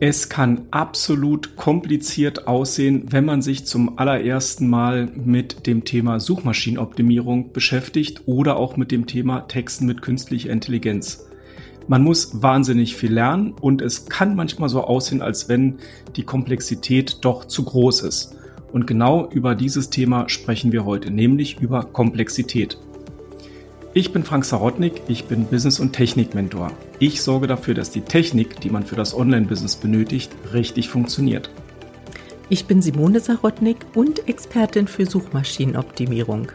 Es kann absolut kompliziert aussehen, wenn man sich zum allerersten Mal mit dem Thema Suchmaschinenoptimierung beschäftigt oder auch mit dem Thema Texten mit künstlicher Intelligenz. Man muss wahnsinnig viel lernen und es kann manchmal so aussehen, als wenn die Komplexität doch zu groß ist. Und genau über dieses Thema sprechen wir heute, nämlich über Komplexität. Ich bin Frank Sarotnik, ich bin Business- und Technik-Mentor. Ich sorge dafür, dass die Technik, die man für das Online-Business benötigt, richtig funktioniert. Ich bin Simone Sarotnik und Expertin für Suchmaschinenoptimierung.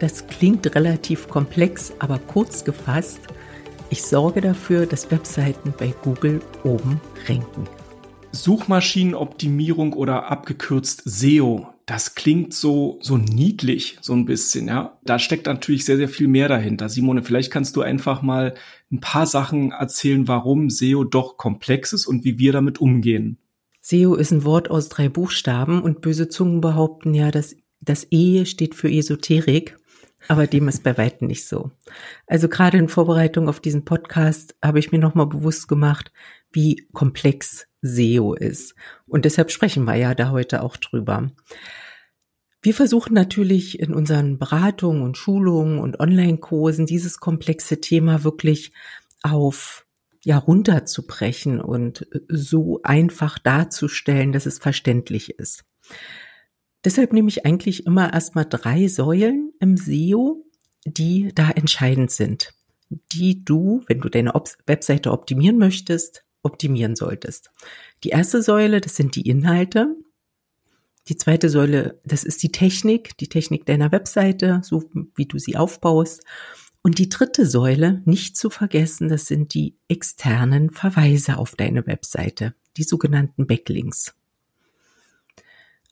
Das klingt relativ komplex, aber kurz gefasst, ich sorge dafür, dass Webseiten bei Google oben ranken. Suchmaschinenoptimierung oder abgekürzt SEO, das klingt so, so niedlich, so ein bisschen, ja. Da steckt natürlich sehr, sehr viel mehr dahinter. Simone, vielleicht kannst du einfach mal ein paar Sachen erzählen, warum SEO doch komplex ist und wie wir damit umgehen. SEO ist ein Wort aus drei Buchstaben und böse Zungen behaupten ja, dass das E steht für Esoterik. Aber dem ist bei weitem nicht so. Also gerade in Vorbereitung auf diesen Podcast habe ich mir nochmal bewusst gemacht, wie komplex SEO ist. Und deshalb sprechen wir ja da heute auch drüber. Wir versuchen natürlich in unseren Beratungen und Schulungen und Online-Kursen dieses komplexe Thema wirklich auf ja runterzubrechen und so einfach darzustellen, dass es verständlich ist. Deshalb nehme ich eigentlich immer erstmal drei Säulen im SEO, die da entscheidend sind, die du, wenn du deine Webseite optimieren möchtest, optimieren solltest. Die erste Säule, das sind die Inhalte. Die zweite Säule, das ist die Technik, die Technik deiner Webseite, so wie du sie aufbaust. Und die dritte Säule, nicht zu vergessen, das sind die externen Verweise auf deine Webseite, die sogenannten Backlinks.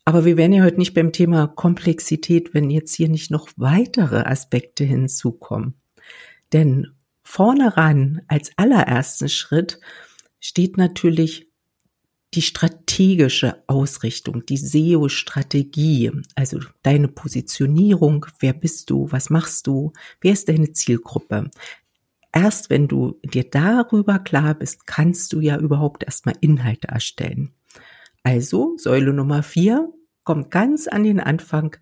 Aber wir wären ja heute nicht beim Thema Komplexität, wenn jetzt hier nicht noch weitere Aspekte hinzukommen. Denn vorne ran, als allerersten Schritt, steht natürlich die strategische Ausrichtung, die SEO-Strategie, also deine Positionierung, wer bist du, was machst du, wer ist deine Zielgruppe. Erst wenn du dir darüber klar bist, kannst du ja überhaupt erstmal Inhalte erstellen. Also Säule Nummer vier kommt ganz an den Anfang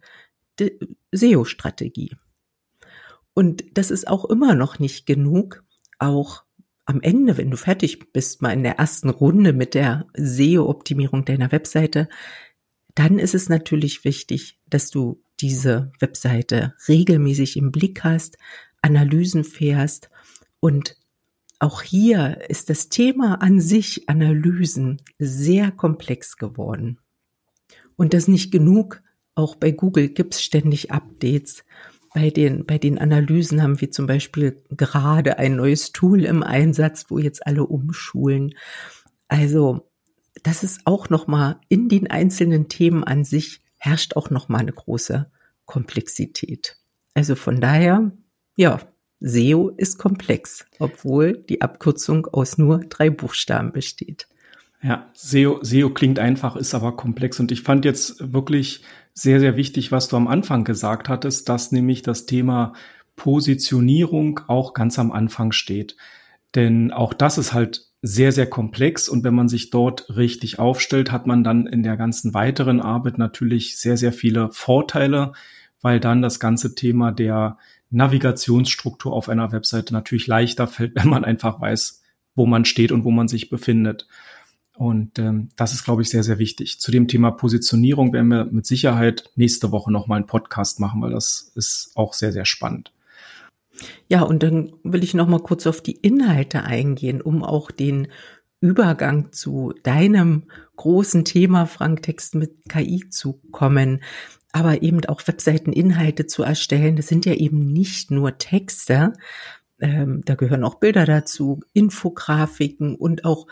die SEO-Strategie. Und das ist auch immer noch nicht genug. Auch am Ende, wenn du fertig bist, mal in der ersten Runde mit der SEO-Optimierung deiner Webseite, dann ist es natürlich wichtig, dass du diese Webseite regelmäßig im Blick hast, Analysen fährst und auch hier ist das Thema an sich Analysen sehr komplex geworden. Und das nicht genug. Auch bei Google gibt's ständig Updates. Bei den, bei den Analysen haben wir zum Beispiel gerade ein neues Tool im Einsatz, wo jetzt alle umschulen. Also, das ist auch nochmal in den einzelnen Themen an sich herrscht auch nochmal eine große Komplexität. Also von daher, ja, SEO ist komplex, obwohl die Abkürzung aus nur drei Buchstaben besteht. Ja, SEO, SEO klingt einfach, ist aber komplex. Und ich fand jetzt wirklich sehr, sehr wichtig, was du am Anfang gesagt hattest, dass nämlich das Thema Positionierung auch ganz am Anfang steht. Denn auch das ist halt sehr, sehr komplex. Und wenn man sich dort richtig aufstellt, hat man dann in der ganzen weiteren Arbeit natürlich sehr, sehr viele Vorteile, weil dann das ganze Thema der Navigationsstruktur auf einer Webseite natürlich leichter fällt, wenn man einfach weiß, wo man steht und wo man sich befindet. Und ähm, das ist, glaube ich, sehr, sehr wichtig. Zu dem Thema Positionierung werden wir mit Sicherheit nächste Woche nochmal einen Podcast machen, weil das ist auch sehr, sehr spannend. Ja, und dann will ich nochmal kurz auf die Inhalte eingehen, um auch den Übergang zu deinem großen Thema Frank Text mit KI zu kommen, aber eben auch Webseiteninhalte zu erstellen. Das sind ja eben nicht nur Texte, ähm, da gehören auch Bilder dazu, Infografiken und auch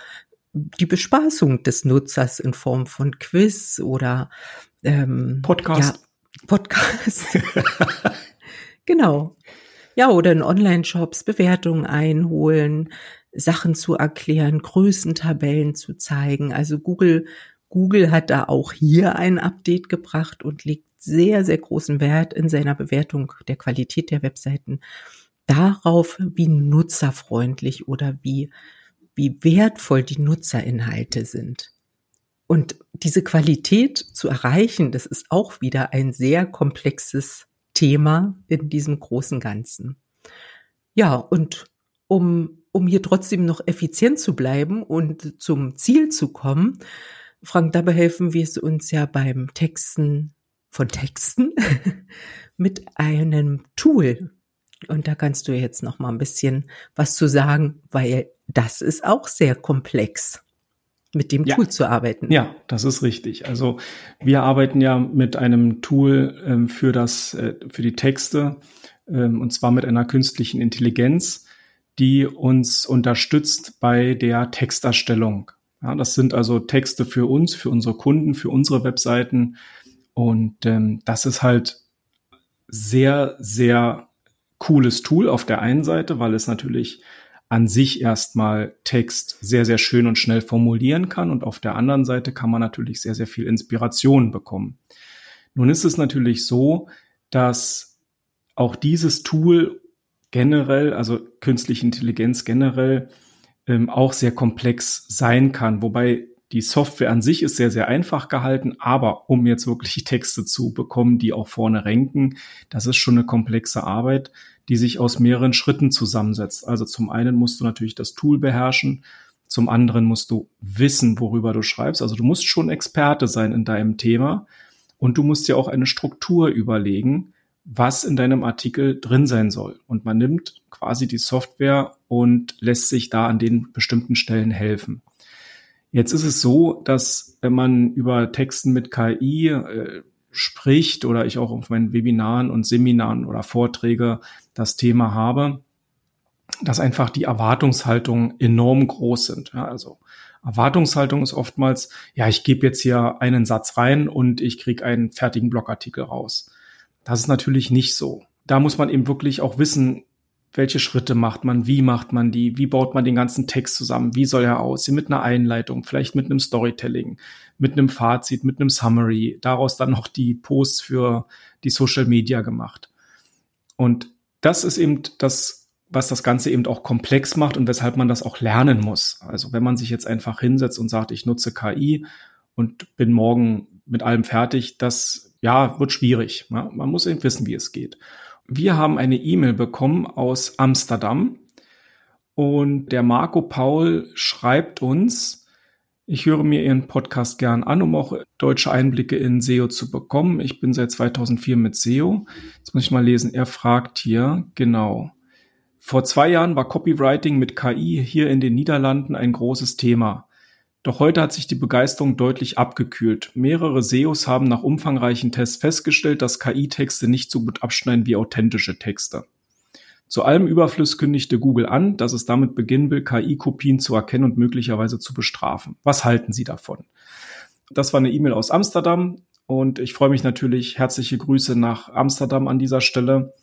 die Bespaßung des Nutzers in Form von Quiz oder ähm, Podcast. Ja, Podcast. genau. Ja, oder in Online-Shops Bewertungen einholen, Sachen zu erklären, Größentabellen zu zeigen. Also Google, Google hat da auch hier ein Update gebracht und legt sehr, sehr großen Wert in seiner Bewertung der Qualität der Webseiten darauf, wie nutzerfreundlich oder wie wie wertvoll die Nutzerinhalte sind. Und diese Qualität zu erreichen, das ist auch wieder ein sehr komplexes Thema in diesem großen Ganzen. Ja, und um, um hier trotzdem noch effizient zu bleiben und zum Ziel zu kommen, Frank, dabei helfen wir es uns ja beim Texten von Texten mit einem Tool. Und da kannst du jetzt noch mal ein bisschen was zu sagen, weil das ist auch sehr komplex mit dem ja. Tool zu arbeiten. Ja, das ist richtig. Also wir arbeiten ja mit einem Tool ähm, für das, äh, für die Texte, ähm, und zwar mit einer künstlichen Intelligenz, die uns unterstützt bei der Texterstellung. Ja, das sind also Texte für uns, für unsere Kunden, für unsere Webseiten. Und ähm, das ist halt sehr, sehr cooles Tool auf der einen Seite, weil es natürlich an sich erstmal Text sehr, sehr schön und schnell formulieren kann. Und auf der anderen Seite kann man natürlich sehr, sehr viel Inspiration bekommen. Nun ist es natürlich so, dass auch dieses Tool generell, also künstliche Intelligenz generell, ähm, auch sehr komplex sein kann. Wobei die Software an sich ist sehr, sehr einfach gehalten, aber um jetzt wirklich Texte zu bekommen, die auch vorne ranken, das ist schon eine komplexe Arbeit die sich aus mehreren Schritten zusammensetzt. Also zum einen musst du natürlich das Tool beherrschen, zum anderen musst du wissen, worüber du schreibst. Also du musst schon Experte sein in deinem Thema und du musst dir auch eine Struktur überlegen, was in deinem Artikel drin sein soll. Und man nimmt quasi die Software und lässt sich da an den bestimmten Stellen helfen. Jetzt ist es so, dass wenn man über Texten mit KI äh, spricht oder ich auch auf meinen Webinaren und Seminaren oder Vorträge das Thema habe, dass einfach die Erwartungshaltungen enorm groß sind. Ja, also Erwartungshaltung ist oftmals, ja, ich gebe jetzt hier einen Satz rein und ich kriege einen fertigen Blogartikel raus. Das ist natürlich nicht so. Da muss man eben wirklich auch wissen, welche Schritte macht man, wie macht man die, wie baut man den ganzen Text zusammen, wie soll er aussehen, mit einer Einleitung, vielleicht mit einem Storytelling, mit einem Fazit, mit einem Summary, daraus dann noch die Posts für die Social Media gemacht. Und das ist eben das, was das Ganze eben auch komplex macht und weshalb man das auch lernen muss. Also wenn man sich jetzt einfach hinsetzt und sagt, ich nutze KI und bin morgen mit allem fertig, das ja wird schwierig. Ja, man muss eben wissen, wie es geht. Wir haben eine E-Mail bekommen aus Amsterdam und der Marco Paul schreibt uns, ich höre mir Ihren Podcast gern an, um auch deutsche Einblicke in SEO zu bekommen. Ich bin seit 2004 mit SEO. Jetzt muss ich mal lesen. Er fragt hier, genau. Vor zwei Jahren war Copywriting mit KI hier in den Niederlanden ein großes Thema. Doch heute hat sich die Begeisterung deutlich abgekühlt. Mehrere SEOs haben nach umfangreichen Tests festgestellt, dass KI-Texte nicht so gut abschneiden wie authentische Texte. Zu allem Überfluss kündigte Google an, dass es damit beginnen will, KI-Kopien zu erkennen und möglicherweise zu bestrafen. Was halten Sie davon? Das war eine E-Mail aus Amsterdam und ich freue mich natürlich. Herzliche Grüße nach Amsterdam an dieser Stelle.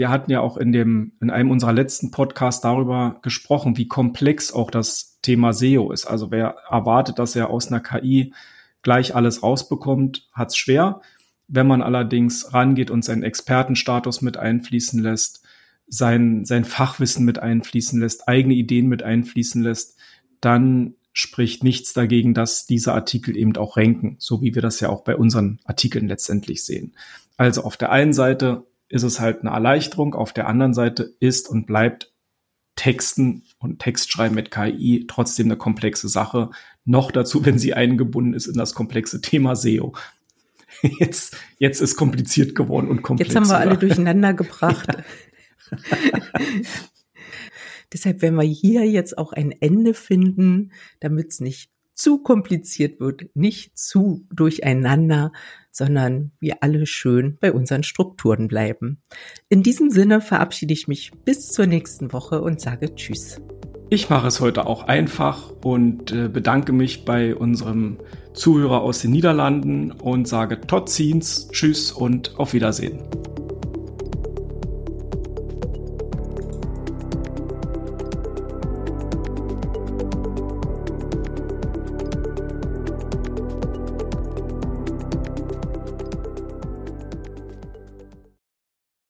Wir hatten ja auch in dem, in einem unserer letzten Podcasts darüber gesprochen, wie komplex auch das Thema SEO ist. Also wer erwartet, dass er aus einer KI gleich alles rausbekommt, hat's schwer. Wenn man allerdings rangeht und seinen Expertenstatus mit einfließen lässt, sein, sein Fachwissen mit einfließen lässt, eigene Ideen mit einfließen lässt, dann spricht nichts dagegen, dass diese Artikel eben auch ranken, so wie wir das ja auch bei unseren Artikeln letztendlich sehen. Also auf der einen Seite ist es halt eine Erleichterung, auf der anderen Seite ist und bleibt Texten und Textschreiben mit KI trotzdem eine komplexe Sache. Noch dazu, wenn sie eingebunden ist in das komplexe Thema SEO. Jetzt, jetzt ist kompliziert geworden und komplex. Jetzt haben wir alle durcheinander gebracht. Deshalb werden wir hier jetzt auch ein Ende finden, damit es nicht zu kompliziert wird, nicht zu durcheinander, sondern wir alle schön bei unseren Strukturen bleiben. In diesem Sinne verabschiede ich mich bis zur nächsten Woche und sage Tschüss. Ich mache es heute auch einfach und äh, bedanke mich bei unserem Zuhörer aus den Niederlanden und sage Tot Tschüss und auf Wiedersehen.